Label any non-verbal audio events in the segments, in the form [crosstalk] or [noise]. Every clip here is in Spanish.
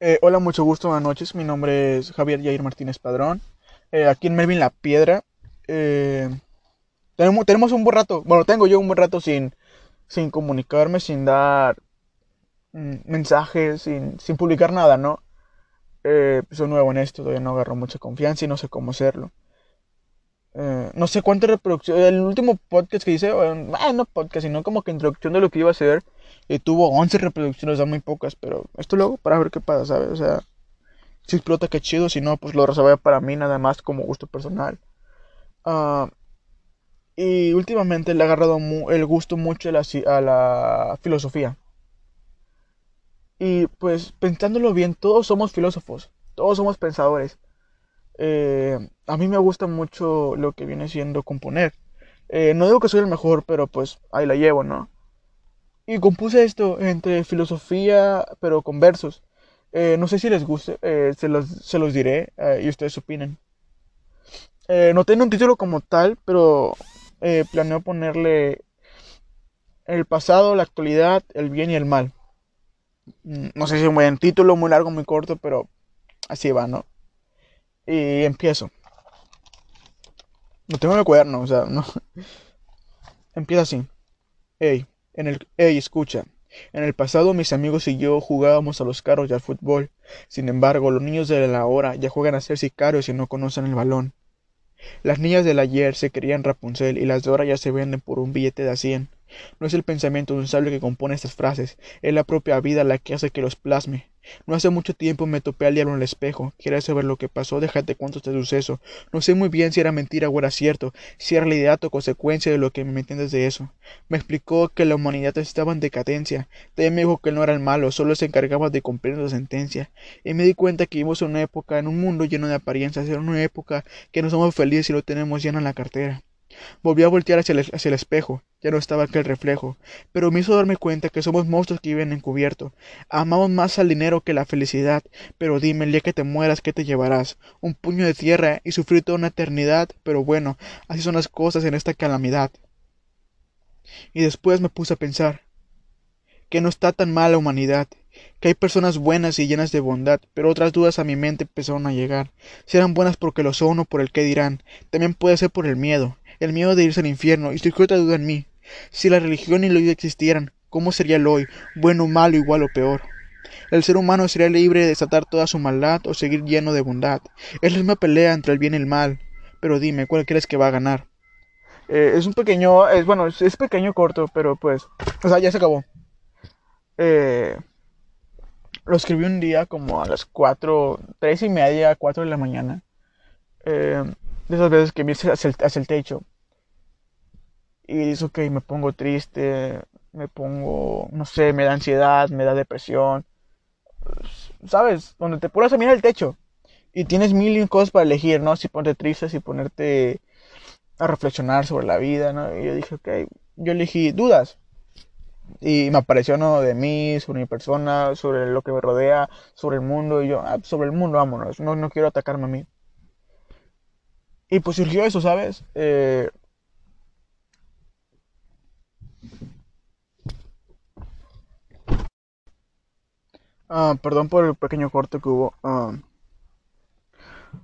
Eh, hola, mucho gusto, buenas noches. Mi nombre es Javier Jair Martínez Padrón. Eh, aquí en Melvin La Piedra. Eh, tenemos, un buen rato, bueno, tengo yo un buen rato sin, sin comunicarme, sin dar mm, mensajes, sin, sin publicar nada, ¿no? Soy nuevo en esto, todavía no agarro mucha confianza y no sé cómo hacerlo. Eh, no sé cuántas reproducciones. El último podcast que hice, eh, ah, no podcast, sino como que introducción de lo que iba a hacer. Y tuvo 11 reproducciones, son muy pocas, pero esto luego para ver qué pasa, ¿sabes? O sea, si explota, qué chido, si no, pues lo reservé para mí nada más como gusto personal. Ah, y últimamente le ha agarrado el gusto mucho a la filosofía. Y pues pensándolo bien, todos somos filósofos, todos somos pensadores. Eh, a mí me gusta mucho lo que viene siendo componer. Eh, no digo que soy el mejor, pero pues ahí la llevo, ¿no? Y compuse esto entre filosofía, pero con versos. Eh, no sé si les guste, se los, se los diré y ustedes opinen. No tengo un título como tal, pero planeo ponerle el pasado, la actualidad, el bien y el mal. Mm, No sé si es un buen título, muy largo, muy corto, pero así va, ¿no? Y empiezo. No tengo el cuaderno, o sea, no. Empieza así. Ey, en el, ey, escucha. En el pasado mis amigos y yo jugábamos a los carros y al fútbol. Sin embargo, los niños de la hora ya juegan a ser sicarios y no conocen el balón. Las niñas del ayer se creían Rapunzel y las de ahora ya se venden por un billete de a cien. No es el pensamiento de un sabio que compone estas frases, es la propia vida la que hace que los plasme. No hace mucho tiempo me topé al diablo en el espejo. ¿Quieres saber lo que pasó? Déjate cuento este suceso. No sé muy bien si era mentira o era cierto, si era realidad o consecuencia de lo que me entiendes de eso. Me explicó que la humanidad estaba en decadencia. También me dijo que no era el malo, solo se encargaba de cumplir la sentencia. Y me di cuenta que vivimos en una época, en un mundo lleno de apariencias, en una época que no somos felices y lo tenemos lleno en la cartera. Volví a voltear hacia el, hacia el espejo. Ya no estaba aquel reflejo, pero me hizo darme cuenta que somos monstruos que viven encubierto. Amamos más al dinero que la felicidad, pero dime, el día que te mueras, ¿qué te llevarás? Un puño de tierra y sufrir toda una eternidad, pero bueno, así son las cosas en esta calamidad. Y después me puse a pensar que no está tan mal la humanidad, que hay personas buenas y llenas de bondad, pero otras dudas a mi mente empezaron a llegar. Si eran buenas porque lo son o por el que dirán, también puede ser por el miedo, el miedo de irse al infierno, y surgió otra duda en mí. Si la religión y la vida existieran, ¿cómo sería el hoy? Bueno, malo, igual o peor. El ser humano sería libre de desatar toda su maldad o seguir lleno de bondad. Es la misma pelea entre el bien y el mal. Pero dime, ¿cuál crees que va a ganar? Eh, es un pequeño, es bueno, es, pequeño corto, pero pues, o sea, ya se acabó. Eh, lo escribí un día como a las cuatro, tres y media, cuatro de la mañana. Eh, de esas veces que el, hacia el techo y dices, ok, me pongo triste, me pongo, no sé, me da ansiedad, me da depresión. ¿Sabes? Donde te pones a mirar el techo y tienes mil cosas para elegir, ¿no? Si ponerte triste, si ponerte a reflexionar sobre la vida, ¿no? Y yo dije, ok, yo elegí dudas. Y me apareció uno de mí, sobre mi persona, sobre lo que me rodea, sobre el mundo. Y yo, ah, sobre el mundo, vámonos. No, no quiero atacarme a mí. Y pues surgió eso, ¿sabes? Eh, ah, perdón por el pequeño corte que hubo. Ah,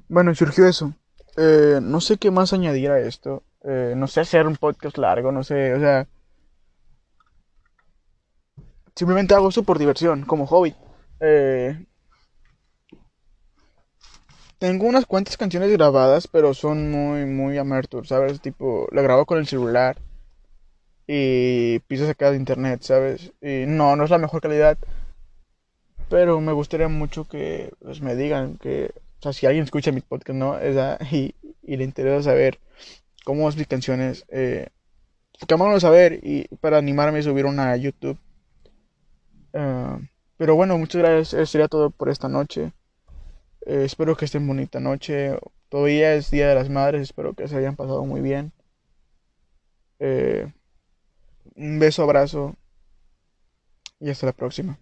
bueno, surgió eso. Eh, no sé qué más añadir a esto. Eh, no sé hacer un podcast largo, no sé, o sea, simplemente hago esto por diversión, como hobby. Eh, tengo unas cuantas canciones grabadas, pero son muy, muy amateur, ¿sabes? Tipo, la grabo con el celular y piezas acá de internet, ¿sabes? Y no, no es la mejor calidad, pero me gustaría mucho que pues, me digan que, o sea, si alguien escucha mi podcast, ¿no? [laughs] Y, y le interesa saber cómo es mis canciones, eh, que me saber y para animarme a subir una a YouTube. Ah, pero bueno, muchas gracias. Eso sería todo por esta noche. Eh, espero que estén bonita noche. Todavía es Día de las Madres. Espero que se hayan pasado muy bien. Eh, un beso, abrazo y hasta la próxima.